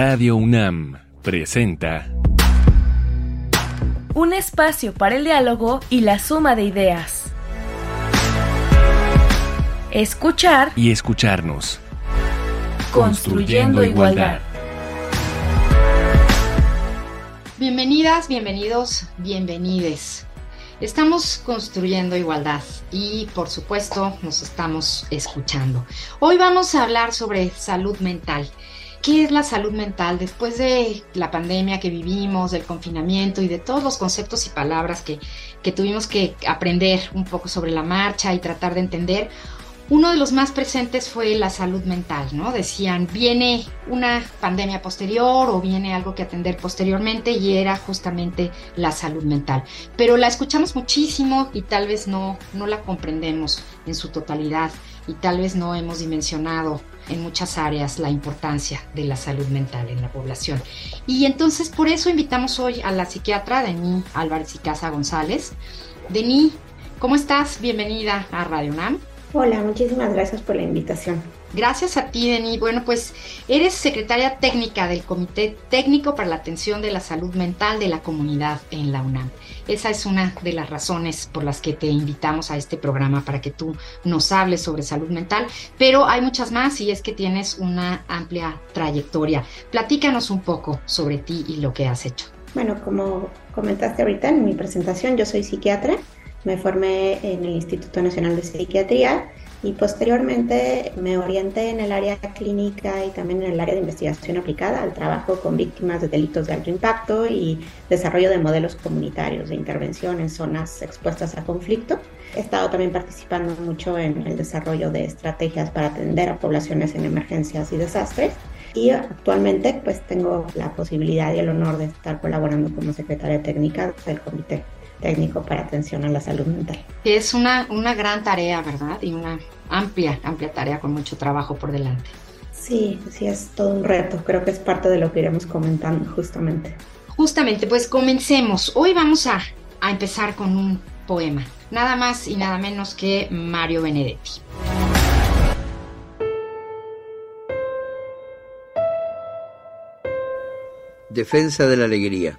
Radio UNAM presenta Un espacio para el diálogo y la suma de ideas. Escuchar y escucharnos. Construyendo igualdad. Bienvenidas, bienvenidos, bienvenides. Estamos construyendo igualdad y por supuesto nos estamos escuchando. Hoy vamos a hablar sobre salud mental. ¿Qué es la salud mental? Después de la pandemia que vivimos, del confinamiento y de todos los conceptos y palabras que, que tuvimos que aprender un poco sobre la marcha y tratar de entender, uno de los más presentes fue la salud mental, ¿no? Decían, viene una pandemia posterior o viene algo que atender posteriormente y era justamente la salud mental. Pero la escuchamos muchísimo y tal vez no, no la comprendemos en su totalidad y tal vez no hemos dimensionado en muchas áreas la importancia de la salud mental en la población. Y entonces por eso invitamos hoy a la psiquiatra Denis Álvarez y Casa González. Denis, ¿cómo estás? Bienvenida a Radio NAM. Hola, muchísimas gracias por la invitación. Gracias a ti, Denis. Bueno, pues eres secretaria técnica del Comité Técnico para la Atención de la Salud Mental de la Comunidad en la UNAM. Esa es una de las razones por las que te invitamos a este programa, para que tú nos hables sobre salud mental, pero hay muchas más y es que tienes una amplia trayectoria. Platícanos un poco sobre ti y lo que has hecho. Bueno, como comentaste ahorita en mi presentación, yo soy psiquiatra me formé en el Instituto Nacional de Psiquiatría y posteriormente me orienté en el área clínica y también en el área de investigación aplicada al trabajo con víctimas de delitos de alto impacto y desarrollo de modelos comunitarios de intervención en zonas expuestas a conflicto. He estado también participando mucho en el desarrollo de estrategias para atender a poblaciones en emergencias y desastres y actualmente pues tengo la posibilidad y el honor de estar colaborando como secretaria técnica del comité técnico para atención a la salud mental. Es una, una gran tarea, ¿verdad? Y una amplia, amplia tarea con mucho trabajo por delante. Sí, sí, es todo un reto. Creo que es parte de lo que iremos comentando justamente. Justamente, pues comencemos. Hoy vamos a, a empezar con un poema. Nada más y nada menos que Mario Benedetti. Defensa de la alegría.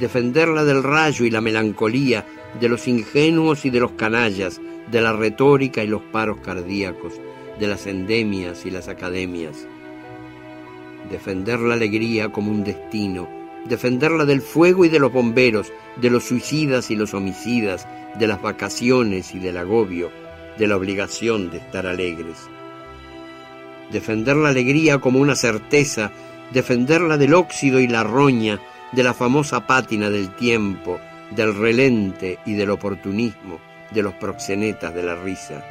defenderla del rayo y la melancolía, de los ingenuos y de los canallas, de la retórica y los paros cardíacos, de las endemias y las academias. Defender la alegría como un destino, defenderla del fuego y de los bomberos, de los suicidas y los homicidas, de las vacaciones y del agobio, de la obligación de estar alegres. Defender la alegría como una certeza, defenderla del óxido y la roña, de la famosa pátina del tiempo, del relente y del oportunismo, de los proxenetas de la risa.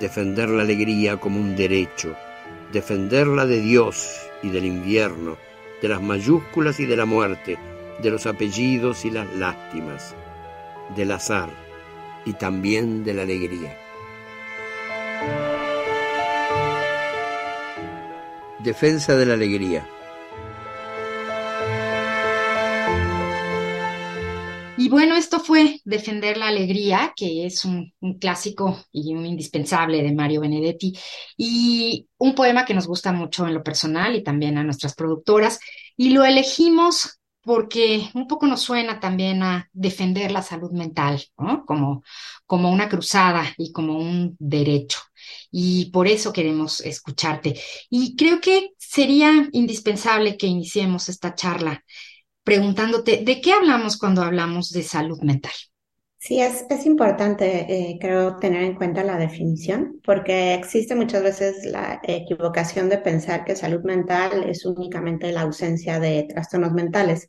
Defender la alegría como un derecho, defenderla de Dios y del invierno, de las mayúsculas y de la muerte, de los apellidos y las lástimas, del azar y también de la alegría. Defensa de la alegría. Bueno, esto fue Defender la Alegría, que es un, clásico y un indispensable de Mario Benedetti, y un poema que nos gusta mucho en lo personal y también a nuestras productoras. Y lo elegimos porque un poco nos suena también a defender la salud mental. Como, como una cruzada y como un derecho. Y por eso queremos escucharte. Y creo que sería indispensable que iniciemos esta charla preguntándote, ¿de qué hablamos cuando hablamos de salud mental? Sí, es, es importante, eh, creo, tener en cuenta la definición, porque existe muchas veces la equivocación de pensar que salud mental es únicamente la ausencia de trastornos mentales.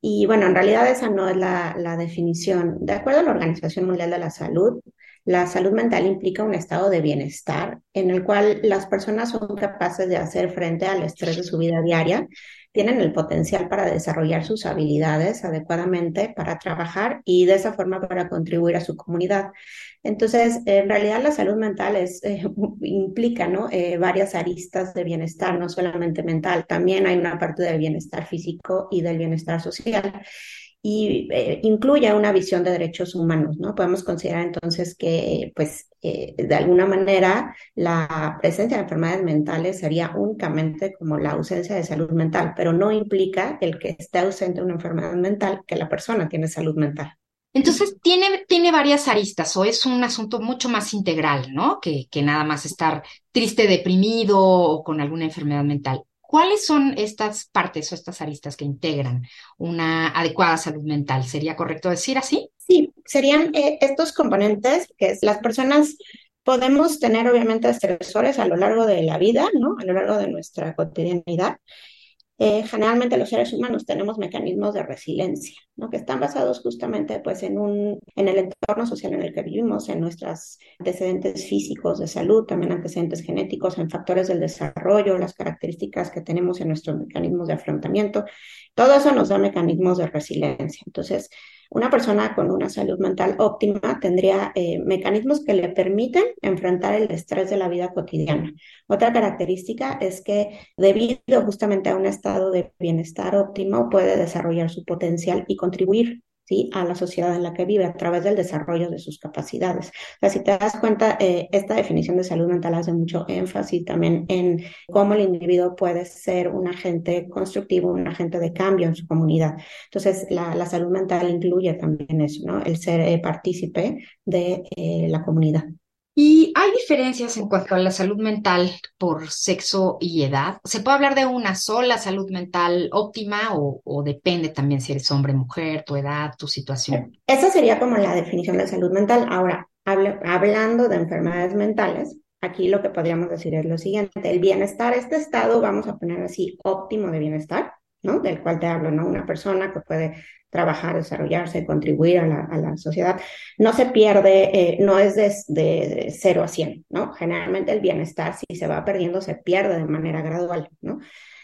Y bueno, en realidad esa no es la, la definición. De acuerdo a la Organización Mundial de la Salud, la salud mental implica un estado de bienestar en el cual las personas son capaces de hacer frente al estrés de su vida diaria, tienen el potencial para desarrollar sus habilidades adecuadamente, para trabajar y de esa forma para contribuir a su comunidad. Entonces, en realidad la salud mental eh, implica ¿no? Eh, varias aristas de bienestar, no solamente mental, también hay una parte del bienestar físico y del bienestar social y eh, incluye una visión de derechos humanos, ¿no? Podemos considerar entonces que, pues, eh, de alguna manera, la presencia de enfermedades mentales sería únicamente como la ausencia de salud mental, pero no implica el que esté ausente una enfermedad mental que la persona tiene salud mental. Entonces, tiene, tiene varias aristas o es un asunto mucho más integral, ¿no? Que, que nada más estar triste, deprimido o con alguna enfermedad mental. ¿Cuáles son estas partes o estas aristas que integran una adecuada salud mental? ¿Sería correcto decir así? Sí, serían eh, estos componentes que las personas podemos tener obviamente estresores a lo largo de la vida, ¿no? A lo largo de nuestra cotidianidad. Eh, generalmente los seres humanos tenemos mecanismos de resiliencia, ¿no? que están basados justamente pues, en, un, en el entorno social en el que vivimos, en nuestros antecedentes físicos de salud, también antecedentes genéticos, en factores del desarrollo, las características que tenemos en nuestros mecanismos de afrontamiento. Todo eso nos da mecanismos de resiliencia. Entonces, una persona con una salud mental óptima tendría eh, mecanismos que le permiten enfrentar el estrés de la vida cotidiana. Otra característica es que debido justamente a un estado de bienestar óptimo puede desarrollar su potencial y contribuir a la sociedad en la que vive a través del desarrollo de sus capacidades. O sea, si te das cuenta, eh, esta definición de salud mental hace mucho énfasis también en cómo el individuo puede ser un agente constructivo, un agente de cambio en su comunidad. Entonces, la, salud mental incluye también eso, ¿no? El ser eh, partícipe de eh, la comunidad. ¿Y hay diferencias en cuanto a la salud mental por sexo y edad? ¿Se puede hablar de una sola salud mental óptima o, depende también si eres hombre, mujer, tu edad, tu situación? Esa sería como la definición de salud mental. Ahora, hablando de enfermedades mentales, aquí lo que podríamos decir es lo siguiente, el bienestar, este estado, vamos a poner así, óptimo de bienestar, ¿no? Del cual te hablo, ¿no? Una persona que puede trabajar, desarrollarse, contribuir a la, sociedad, no se pierde, eh, no es de, de, 0 a 100, ¿no? Generalmente el bienestar, si se va perdiendo, se pierde de manera gradual, ¿no?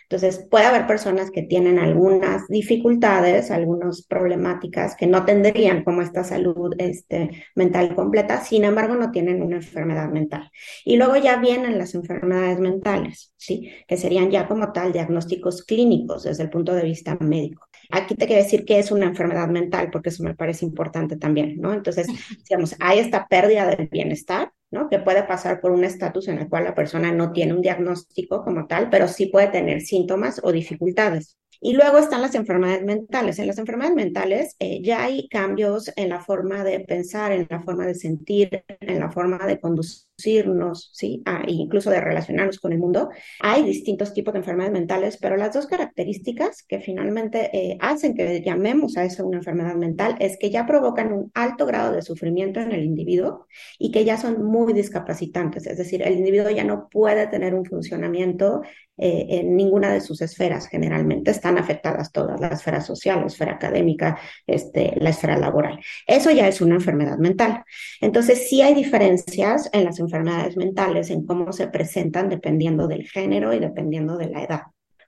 Entonces, puede haber personas que tienen algunas dificultades, algunas problemáticas que no tendrían como esta salud este, mental completa, sin embargo, no tienen una enfermedad mental. Y luego ya vienen las enfermedades mentales, ¿sí? Que serían ya como tal diagnósticos clínicos desde el punto de vista médico. Aquí te quiero decir que es una enfermedad mental, porque eso me parece importante también, ¿no? Entonces, digamos, hay esta pérdida del bienestar, ¿no? Que puede pasar por un estatus en el cual la persona no tiene un diagnóstico como tal, pero sí puede tener síntomas o dificultades. Y luego están las enfermedades mentales. En las enfermedades mentales eh, ya hay cambios en la forma de pensar, en la forma de sentir, en la forma de conducirnos, ¿sí? Ah, incluso de relacionarnos con el mundo. Hay distintos tipos de enfermedades mentales, pero las dos características que finalmente eh, hacen que llamemos a eso una enfermedad mental es que ya provocan un alto grado de sufrimiento en el individuo y que ya son muy discapacitantes. Es decir, el individuo ya no puede tener un funcionamiento eh, en ninguna de sus esferas generalmente. Están afectadas todas, la esfera social, la esfera académica, este, la esfera laboral. Eso ya es una enfermedad mental. Entonces, sí hay diferencias en las enfermedades mentales, en cómo se presentan dependiendo del género y dependiendo de la edad.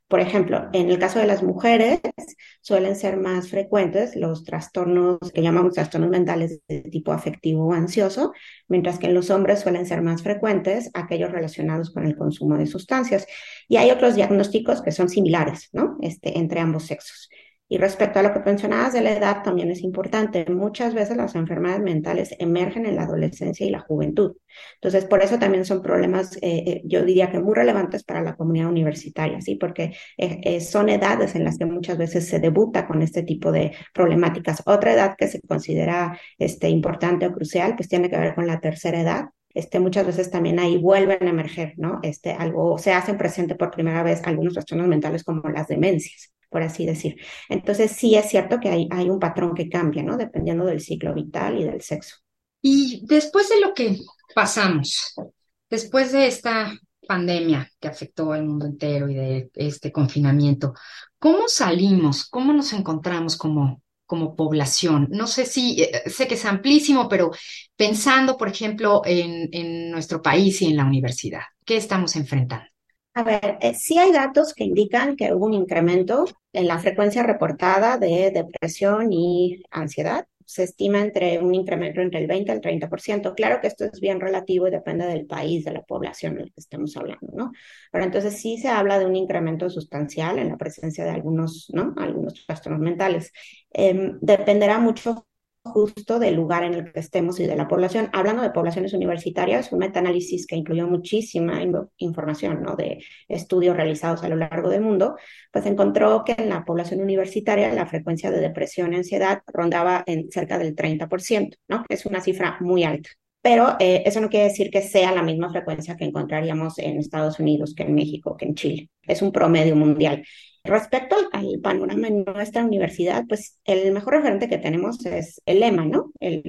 Por ejemplo, en el caso de las mujeres suelen ser más frecuentes los trastornos que llamamos trastornos mentales de tipo afectivo o ansioso, mientras que en los hombres suelen ser más frecuentes aquellos relacionados con el consumo de sustancias. Y hay otros diagnósticos que son similares, ¿no? Este, entre ambos sexos. Y respecto a lo que mencionabas de la edad, también es importante. Muchas veces las enfermedades mentales emergen en la adolescencia y la juventud. Entonces, por eso también son problemas, eh, eh, yo diría que muy relevantes para la comunidad universitaria, ¿sí? Porque eh, son edades en las que muchas veces se debuta con este tipo de problemáticas. Otra edad que se considera este, importante o crucial, pues tiene que ver con la tercera edad, este, muchas veces también ahí vuelven a emerger, ¿no? Este, algo, se hacen presente por primera vez algunos trastornos mentales como las demencias por así decir. Entonces, sí es cierto que hay, un patrón que cambia, ¿no? Dependiendo del ciclo vital y del sexo. Y después de lo que pasamos, después de esta pandemia que afectó al mundo entero y de este confinamiento, ¿cómo salimos? ¿Cómo nos encontramos como, como población? No sé si, eh, sé que es amplísimo, pero pensando, por ejemplo, en, en nuestro país y en la universidad, ¿qué estamos enfrentando? A ver, eh, sí hay datos que indican que hubo un incremento en la frecuencia reportada de depresión y ansiedad. Se estima entre un incremento entre el 20 y el 30%. Claro que esto es bien relativo y depende del país, de la población en la que estemos hablando, ¿no? Pero entonces sí se habla de un incremento sustancial en la presencia de algunos, ¿no? Algunos trastornos mentales. Em, dependerá mucho justo del lugar en el que estemos y de la población. Hablando de poblaciones universitarias, un metaanálisis que incluyó muchísima información ¿no? de estudios realizados a lo largo del mundo, pues encontró que en la población universitaria la frecuencia de depresión y ansiedad rondaba en cerca del 30%, ¿no? Es una cifra muy alta. Pero eh, eso no quiere decir que sea la misma frecuencia que encontraríamos en Estados Unidos, que en México, que en Chile. Es un promedio mundial. Respecto al, panorama en nuestra universidad, pues el mejor referente que tenemos es el EMA, ¿no? El,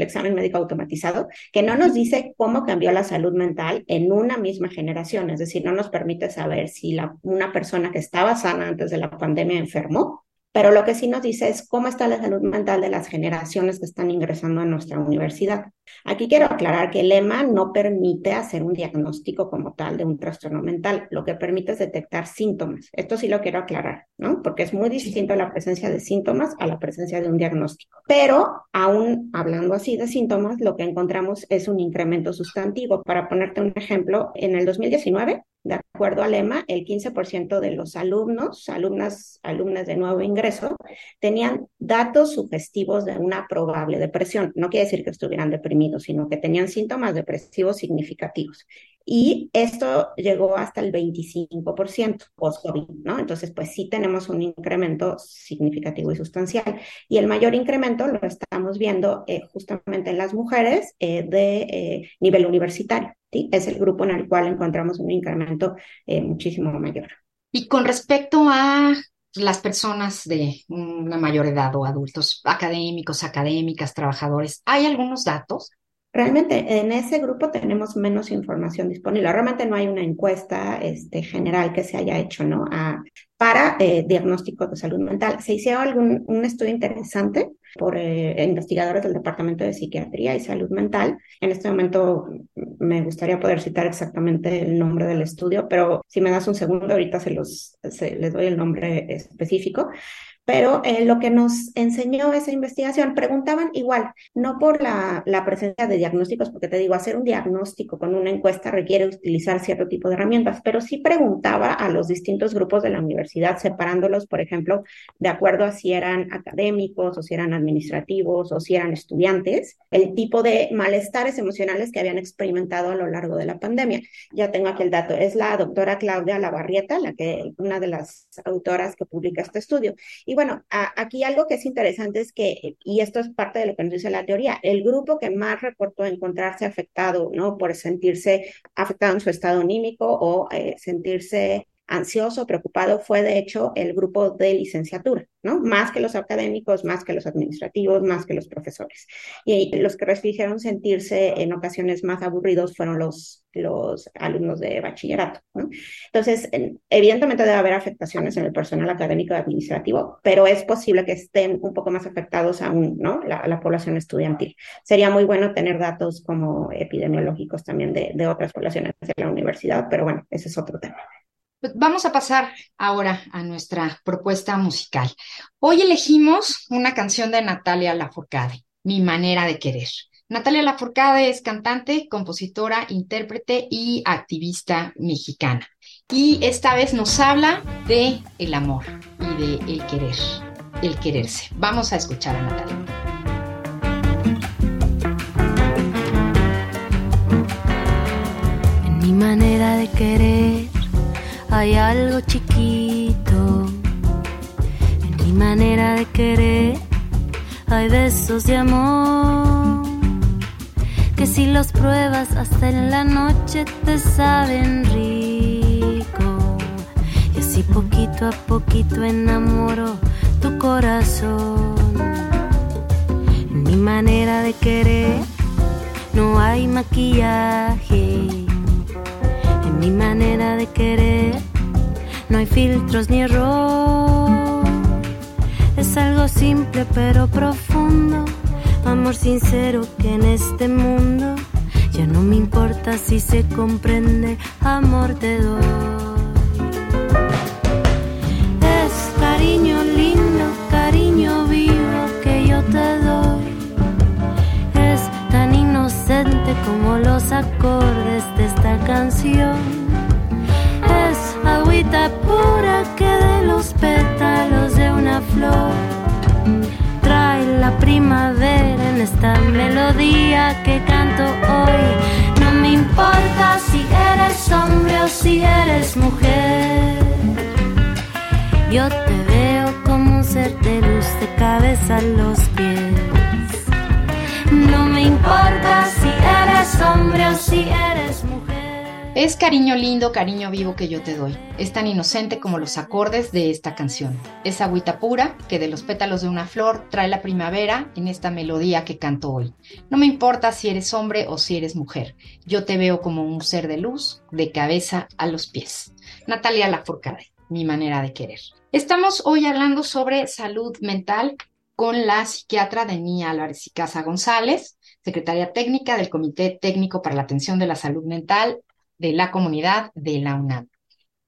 examen médico automatizado, que no nos dice cómo cambió la salud mental en una misma generación, es decir, no nos permite saber si una persona que estaba sana antes de la pandemia enfermó pero lo que sí nos dice es cómo está la salud mental de las generaciones que están ingresando a nuestra universidad. Aquí quiero aclarar que el EMA no permite hacer un diagnóstico como tal de un trastorno mental, lo que permite es detectar síntomas. Esto sí lo quiero aclarar, ¿no? Porque es muy distinto la presencia de síntomas a la presencia de un diagnóstico. Pero aún hablando así de síntomas, lo que encontramos es un incremento sustantivo. Para ponerte un ejemplo, en el 2019 de acuerdo al lema, el 15% de los alumnos, alumnas, alumnas de nuevo ingreso, tenían datos sugestivos de una probable depresión. No quiere decir que estuvieran deprimidos, sino que tenían síntomas depresivos significativos. Y esto llegó hasta el 25% post-COVID, ¿no? Entonces, pues sí tenemos un incremento significativo y sustancial. Y el mayor incremento lo estamos viendo eh, justamente en las mujeres eh, de eh, nivel universitario. Es el grupo en el cual encontramos un incremento eh, muchísimo mayor. Y con respecto a las personas de una mayor edad o adultos académicos, académicas, trabajadores, ¿hay algunos datos? Realmente en ese grupo tenemos menos información disponible. Realmente no hay una encuesta este, general que se haya hecho ¿no? A, para eh, diagnóstico de salud mental. Se hizo algún, un estudio interesante por eh, investigadores del Departamento de Psiquiatría y Salud Mental. En este momento me gustaría poder citar exactamente el nombre del estudio, pero si me das un segundo, ahorita se los se, les doy el nombre específico. Pero eh, lo que nos enseñó esa investigación, preguntaban igual, no por la, la, presencia de diagnósticos, porque te digo, hacer un diagnóstico con una encuesta requiere utilizar cierto tipo de herramientas, pero sí preguntaba a los distintos grupos de la universidad, separándolos, por ejemplo, de acuerdo a si eran académicos o si eran administrativos o si eran estudiantes, el tipo de malestares emocionales que habían experimentado a lo largo de la pandemia. Ya tengo aquí el dato, es la doctora Claudia Lavarrieta, la que, una de las autoras que publica este estudio. Y bueno, aquí algo que es interesante es que, y esto es parte de lo que nos dice la teoría, el grupo que más reportó encontrarse afectado, ¿no? Por sentirse afectado en su estado anímico o eh, sentirse ansioso, preocupado, fue de hecho el grupo de licenciatura, ¿no? Más que los académicos, más que los administrativos, más que los profesores. Y los que refirieron sentirse en ocasiones más aburridos fueron los, los alumnos de bachillerato, ¿no? Entonces, evidentemente debe haber afectaciones en el personal académico y administrativo, pero es posible que estén un poco más afectados aún, ¿no? La, la población estudiantil. Sería muy bueno tener datos como epidemiológicos también de, de otras poblaciones de la universidad, pero bueno, ese es otro tema. Pues vamos a pasar ahora a nuestra propuesta musical. Hoy elegimos una canción de Natalia Lafourcade, Mi manera de querer. Natalia Lafourcade es cantante, compositora, intérprete y activista mexicana. Y esta vez nos habla de el amor y de el querer, el quererse. Vamos a escuchar a Natalia. Mi manera de querer hay algo chiquito en mi manera de querer. Hay besos de amor que si los pruebas hasta en la noche te saben rico. Y así poquito a poquito enamoro tu corazón. En mi manera de querer no hay maquillaje mi manera de querer. No hay filtros ni error. Es algo simple pero profundo, amor sincero que en este mundo ya no me importa si se comprende, amor te doy. Es cariño lindo, cariño vivo que yo te doy. Es tan inocente como los acordes de esta canción. Es agüita pura que de los pétalos de una flor trae la primavera en esta melodía que canto hoy. No me importa si eres hombre o si eres mujer. Yo te veo como un ser de luz de cabeza a los pies. No me importa si eres hombre o si. Es cariño lindo, cariño vivo que yo te doy. Es tan inocente como los acordes de esta canción. Es agüita pura que de los pétalos de una flor trae la primavera en esta melodía que canto hoy. No me importa si eres hombre o si eres mujer. Yo te veo como un ser de luz, de cabeza a los pies. Natalia Lafourcade, mi manera de querer. Estamos hoy hablando sobre salud mental con la psiquiatra Denis Álvarez y Casa González, secretaria técnica del Comité Técnico para la Atención de la Salud Mental de la comunidad de la UNAM.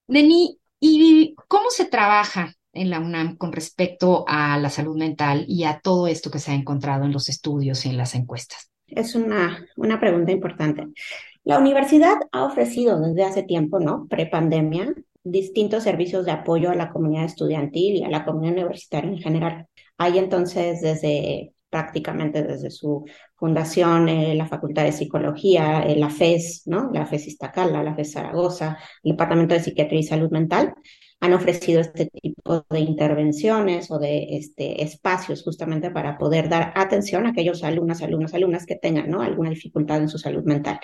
Denis, ¿y cómo se trabaja en la UNAM con respecto a la salud mental y a todo esto que se ha encontrado en los estudios y en las encuestas? Es una, una pregunta importante. La universidad ha ofrecido desde hace tiempo, ¿no? Prepandemia, distintos servicios de apoyo a la comunidad estudiantil y a la comunidad universitaria en general. Hay entonces desde prácticamente desde su fundación, eh, la Facultad de Psicología, eh, la FES, ¿no? La FES Iztacala, la FES Zaragoza, el Departamento de Psiquiatría y Salud Mental, han ofrecido este tipo de intervenciones o de este, espacios justamente para poder dar atención a aquellos alumnos, alumnos, alumnas que tengan ¿no? alguna dificultad en su salud mental.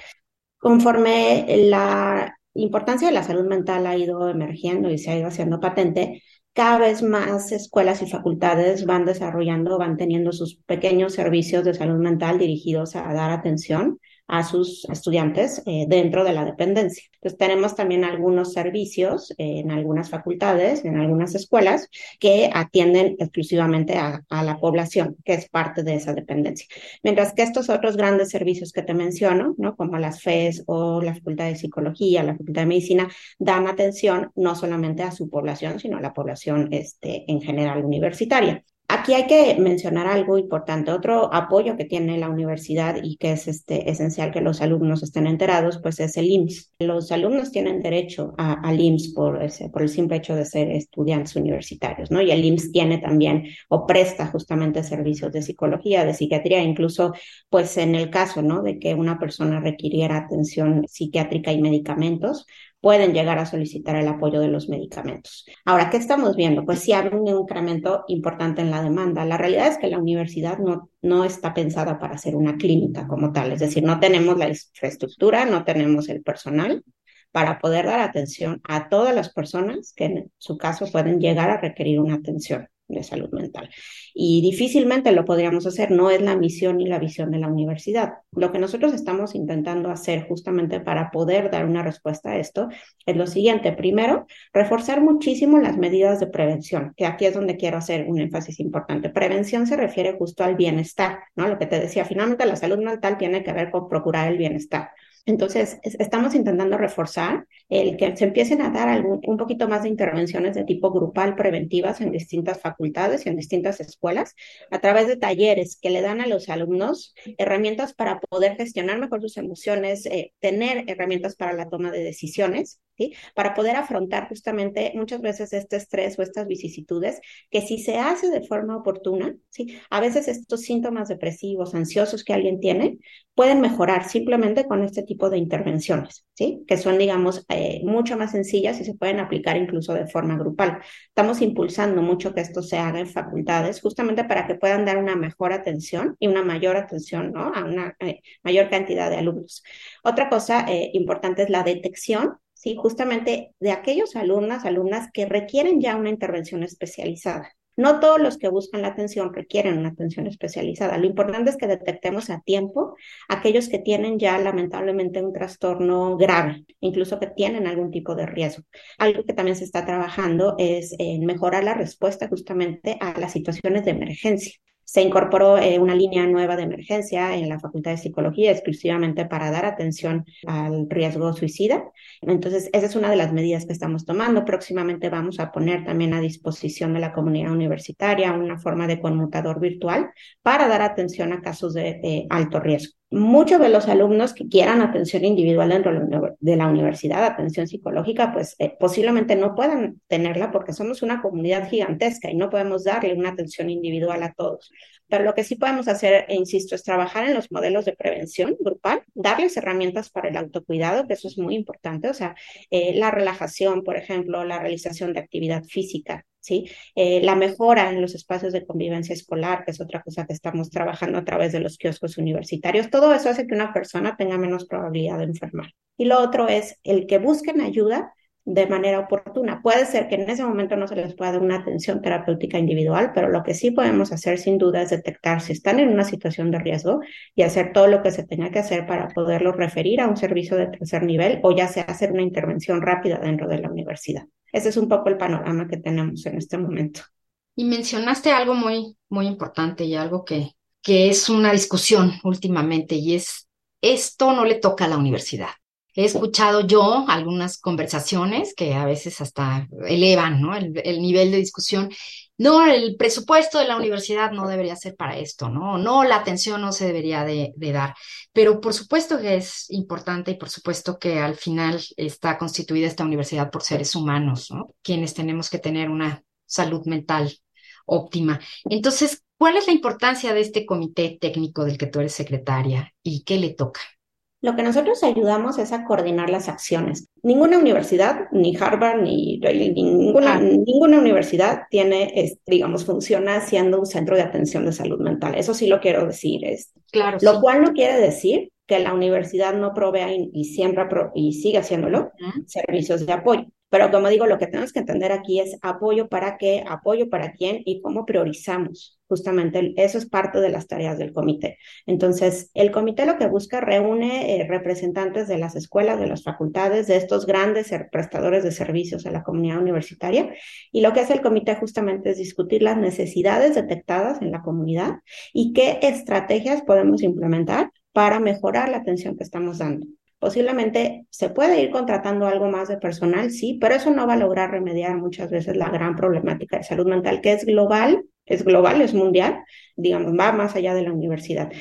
Conforme la importancia de la salud mental ha ido emergiendo y se ha ido haciendo patente, cada vez más escuelas y facultades van desarrollando, van teniendo sus pequeños servicios de salud mental dirigidos a dar atención a sus estudiantes eh, dentro de la dependencia. Entonces tenemos también algunos servicios eh, en algunas facultades, en algunas escuelas, que atienden exclusivamente a, la población, que es parte de esa dependencia. Mientras que estos otros grandes servicios que te menciono, ¿no? como las FES o la Facultad de Psicología, la Facultad de Medicina, dan atención no solamente a su población, sino a la población este, en general universitaria. Aquí hay que mencionar algo importante. Otro apoyo que tiene la universidad y que es este, esencial que los alumnos estén enterados, pues es el IMSS. Los alumnos tienen derecho al IMSS por, ese, el simple hecho de ser estudiantes universitarios, ¿no? Y el IMSS tiene también o presta justamente servicios de psicología, de psiquiatría, incluso pues en el caso, ¿no? De que una persona requiriera atención psiquiátrica y medicamentos, pueden llegar a solicitar el apoyo de los medicamentos. Ahora, ¿qué estamos viendo? Pues sí hay un incremento importante en la demanda. La realidad es que la universidad no, no está pensada para ser una clínica como tal, es decir, no tenemos la infraestructura, no tenemos el personal para poder dar atención a todas las personas que en su caso pueden llegar a requerir una atención de salud mental. Y difícilmente lo podríamos hacer, no es la misión ni la visión de la universidad. Lo que nosotros estamos intentando hacer justamente para poder dar una respuesta a esto es lo siguiente. Primero, reforzar muchísimo las medidas de prevención, que aquí es donde quiero hacer un énfasis importante. Prevención se refiere justo al bienestar, ¿no? Lo que te decía, finalmente la salud mental tiene que ver con procurar el bienestar. Entonces, estamos intentando reforzar el que se empiecen a dar algún, un poquito más de intervenciones de tipo grupal preventivas en distintas facultades y en distintas escuelas, a través de talleres que le dan a los alumnos herramientas para poder gestionar mejor sus emociones, eh, tener herramientas para la toma de decisiones, para poder afrontar justamente muchas veces este estrés o estas vicisitudes, que si se hace de forma oportuna, ¿sí? a veces estos síntomas depresivos, ansiosos que alguien tiene, pueden mejorar simplemente con este tipo de intervenciones, ¿sí? Que son, digamos, eh, mucho más sencillas y se pueden aplicar incluso de forma grupal. Estamos impulsando mucho que esto se haga en facultades, justamente para que puedan dar una mejor atención y una mayor atención, ¿no? A una eh, mayor cantidad de alumnos. Otra cosa eh, importante es la detección ¿sí? justamente de aquellos alumnos, alumnas que requieren ya una intervención especializada. No todos los que buscan la atención requieren una atención especializada. Lo importante es que detectemos a tiempo aquellos que tienen ya lamentablemente un trastorno grave, incluso que tienen algún tipo de riesgo. Algo que también se está trabajando es en mejorar la respuesta justamente a las situaciones de emergencia. Se incorporó eh, una línea nueva de emergencia en la Facultad de Psicología exclusivamente para dar atención al riesgo suicida. Entonces, esa es una de las medidas que estamos tomando. Próximamente vamos a poner también a disposición de la comunidad universitaria una forma de conmutador virtual para dar atención a casos de alto riesgo muchos de los alumnos que quieran atención individual dentro de la universidad, atención psicológica, pues eh, posiblemente no puedan tenerla porque somos una comunidad gigantesca y no podemos darle una atención individual a todos. Pero lo que sí podemos hacer, e insisto, es trabajar en los modelos de prevención grupal, darles herramientas para el autocuidado, que eso es muy importante, o sea, eh, la relajación, por ejemplo, la realización de actividad física, ¿sí? Eh, la mejora en los espacios de convivencia escolar, que es otra cosa que estamos trabajando a través de los kioscos universitarios, todo eso hace que una persona tenga menos probabilidad de enfermar. Y lo otro es el que busquen ayuda de manera oportuna. Puede ser que en ese momento no se les pueda dar una atención terapéutica individual, pero lo que sí podemos hacer sin duda es detectar si están en una situación de riesgo y hacer todo lo que se tenga que hacer para poderlos referir a un servicio de tercer nivel o ya sea hacer una intervención rápida dentro de la universidad. Ese es un poco el panorama que tenemos en este momento. Y mencionaste algo muy, muy importante y algo que, que es una discusión últimamente y es esto no le toca a la universidad. He escuchado yo algunas conversaciones que a veces hasta elevan ¿no? el, nivel de discusión. No, el presupuesto de la universidad no debería ser para esto, ¿no? No, la atención no se debería de, dar. Pero por supuesto que es importante y por supuesto que al final está constituida esta universidad por seres humanos, ¿no? Quienes tenemos que tener una salud mental óptima. Entonces, ¿cuál es la importancia de este comité técnico del que tú eres secretaria y qué le toca? Lo que nosotros ayudamos es a coordinar las acciones. Ninguna universidad, ni Harvard, ni, ninguna, ninguna universidad tiene, digamos, funciona siendo un centro de atención de salud mental. Eso sí lo quiero decir. Es, claro, lo cual no quiere decir que la universidad no provea y, siempre y sigue haciéndolo servicios de apoyo. Pero como digo, lo que tenemos que entender aquí es apoyo para qué, apoyo para quién y cómo priorizamos. Justamente eso es parte de las tareas del comité. Entonces, el comité lo que busca reúne eh, representantes de las escuelas, de las facultades, de estos grandes prestadores de servicios a la comunidad universitaria. Y lo que hace el comité justamente es discutir las necesidades detectadas en la comunidad y qué estrategias podemos implementar para mejorar la atención que estamos dando. Posiblemente se puede ir contratando algo más de personal, sí, pero eso no va a lograr remediar muchas veces la gran problemática de salud mental, que es global, es global, es mundial, digamos, va más allá de la universidad.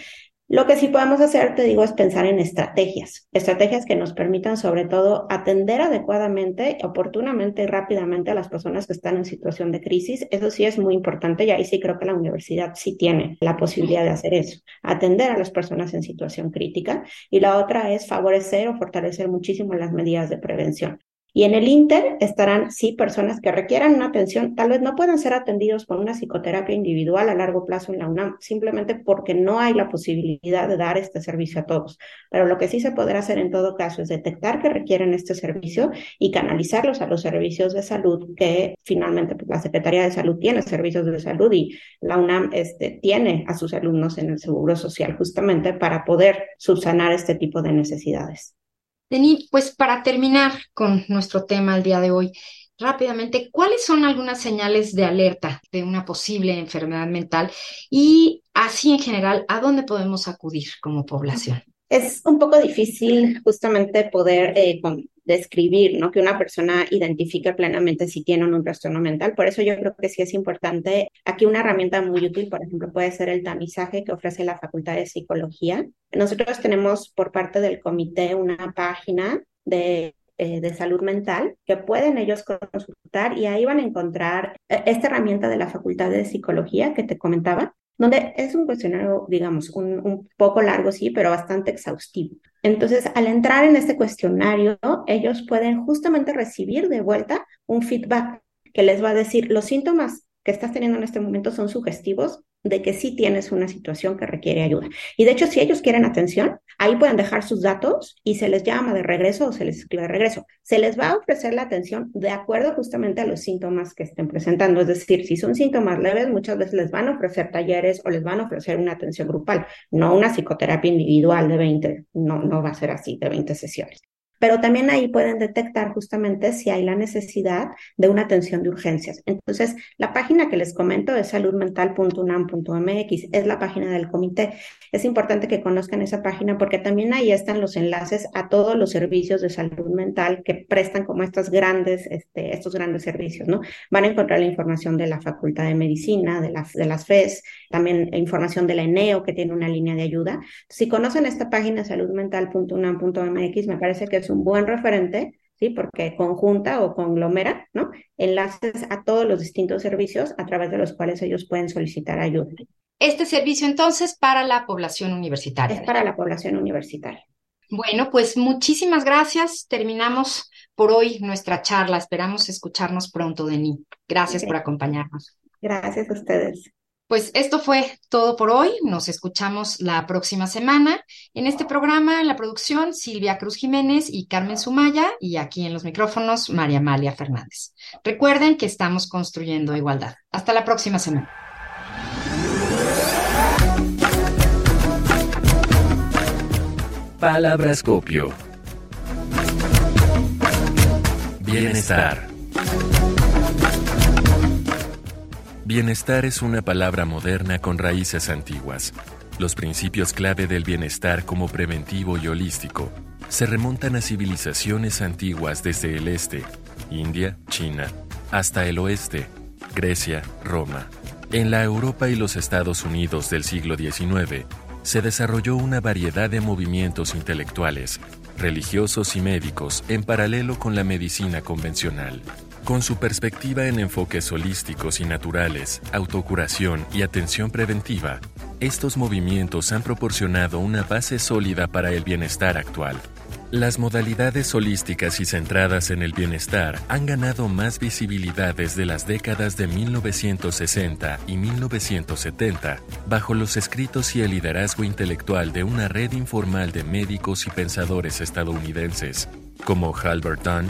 Lo que sí podemos hacer, te digo, es pensar en estrategias, estrategias que nos permitan sobre todo atender adecuadamente, oportunamente y rápidamente a las personas que están en situación de crisis. Eso sí es muy importante y ahí sí creo que la universidad sí tiene la posibilidad de hacer eso, atender a las personas en situación crítica. Y la otra es favorecer o fortalecer muchísimo las medidas de prevención. Y en el Inter estarán, sí, personas que requieran una atención, tal vez no puedan ser atendidos con una psicoterapia individual a largo plazo en la UNAM, simplemente porque no hay la posibilidad de dar este servicio a todos. Pero lo que sí se podrá hacer en todo caso es detectar que requieren este servicio y canalizarlos a los servicios de salud que finalmente pues, la Secretaría de Salud tiene servicios de salud y la UNAM este, tiene a sus alumnos en el Seguro Social justamente para poder subsanar este tipo de necesidades. Denis, pues para terminar con nuestro tema el día de hoy, rápidamente, ¿cuáles son algunas señales de alerta de una posible enfermedad mental? Y así en general, ¿a dónde podemos acudir como población? Es un poco difícil justamente poder eh, describir, ¿no? Que una persona identifique plenamente si tiene un trastorno mental. Por eso yo creo que sí es importante. Aquí una herramienta muy útil, por ejemplo, puede ser el tamizaje que ofrece la Facultad de Psicología. Nosotros tenemos por parte del comité una página de eh, de salud mental que pueden ellos consultar y ahí van a encontrar eh, esta herramienta de la Facultad de Psicología que te comentaba, donde es un cuestionario, digamos, un, un, poco largo, sí, pero bastante exhaustivo. Entonces, al entrar en este cuestionario, ellos pueden justamente recibir de vuelta un feedback que les va a decir, los síntomas que estás teniendo en este momento son sugestivos, de que sí tienes una situación que requiere ayuda. Y de hecho, si ellos quieren atención, ahí pueden dejar sus datos y se les llama de regreso o se les escribe de regreso. Se les va a ofrecer la atención de acuerdo justamente a los síntomas que estén presentando. Es decir, si son síntomas leves, muchas veces les van a ofrecer talleres o les van a ofrecer una atención grupal, no una psicoterapia individual de 20, no, no va a ser así, de 20 sesiones pero también ahí pueden detectar justamente si hay la necesidad de una atención de urgencias. Entonces, la página que les comento es saludmental.unam.mx, es la página del comité. Es importante que conozcan esa página porque también ahí están los enlaces a todos los servicios de salud mental que prestan como estas grandes, este, estos grandes servicios, ¿no? Van a encontrar la información de la Facultad de Medicina, de, de las FES, también información de la ENEO que tiene una línea de ayuda. Si conocen esta página saludmental.unam.mx, me parece que es un buen referente, ¿sí? Porque conjunta o conglomera, ¿no? Enlaces a todos los distintos servicios a través de los cuales ellos pueden solicitar ayuda. Este servicio entonces para la población universitaria. Es para la población universitaria. Bueno, pues muchísimas gracias. Terminamos por hoy nuestra charla. Esperamos escucharnos pronto, Denis. Gracias por acompañarnos. Gracias a ustedes. Pues esto fue todo por hoy. Nos escuchamos la próxima semana. En este programa, en la producción, Silvia Cruz Jiménez y Carmen Sumaya, y aquí en los micrófonos, María Amalia Fernández. Recuerden que estamos construyendo igualdad. Hasta la próxima semana. Palabrascopio. Bienestar. Bienestar es una palabra moderna con raíces antiguas. Los principios clave del bienestar como preventivo y holístico se remontan a civilizaciones antiguas desde el este, India, China, hasta el oeste, Grecia, Roma. En la Europa y los Estados Unidos del siglo XIX se desarrolló una variedad de movimientos intelectuales, religiosos y médicos en paralelo con la medicina convencional. Con su perspectiva en enfoques holísticos y naturales, autocuración y atención preventiva, estos movimientos han proporcionado una base sólida para el bienestar actual. Las modalidades holísticas y centradas en el bienestar han ganado más visibilidad desde las décadas de 1960 y 1970 bajo los escritos y el liderazgo intelectual de una red informal de médicos y pensadores estadounidenses, como Halbert Dunn,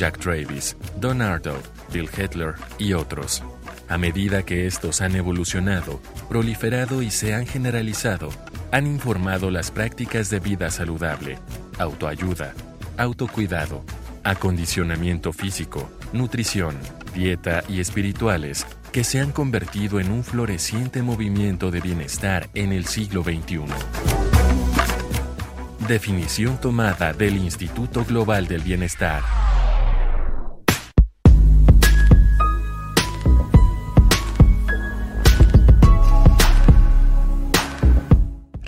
Jack Travis, Don Ardo, Bill Hitler y otros. A medida que estos han evolucionado, proliferado y se han generalizado, han informado las prácticas de vida saludable, autoayuda, autocuidado, acondicionamiento físico, nutrición, dieta y espirituales que se han convertido en un floreciente movimiento de bienestar en el siglo XXI. Definición tomada del Instituto Global del Bienestar.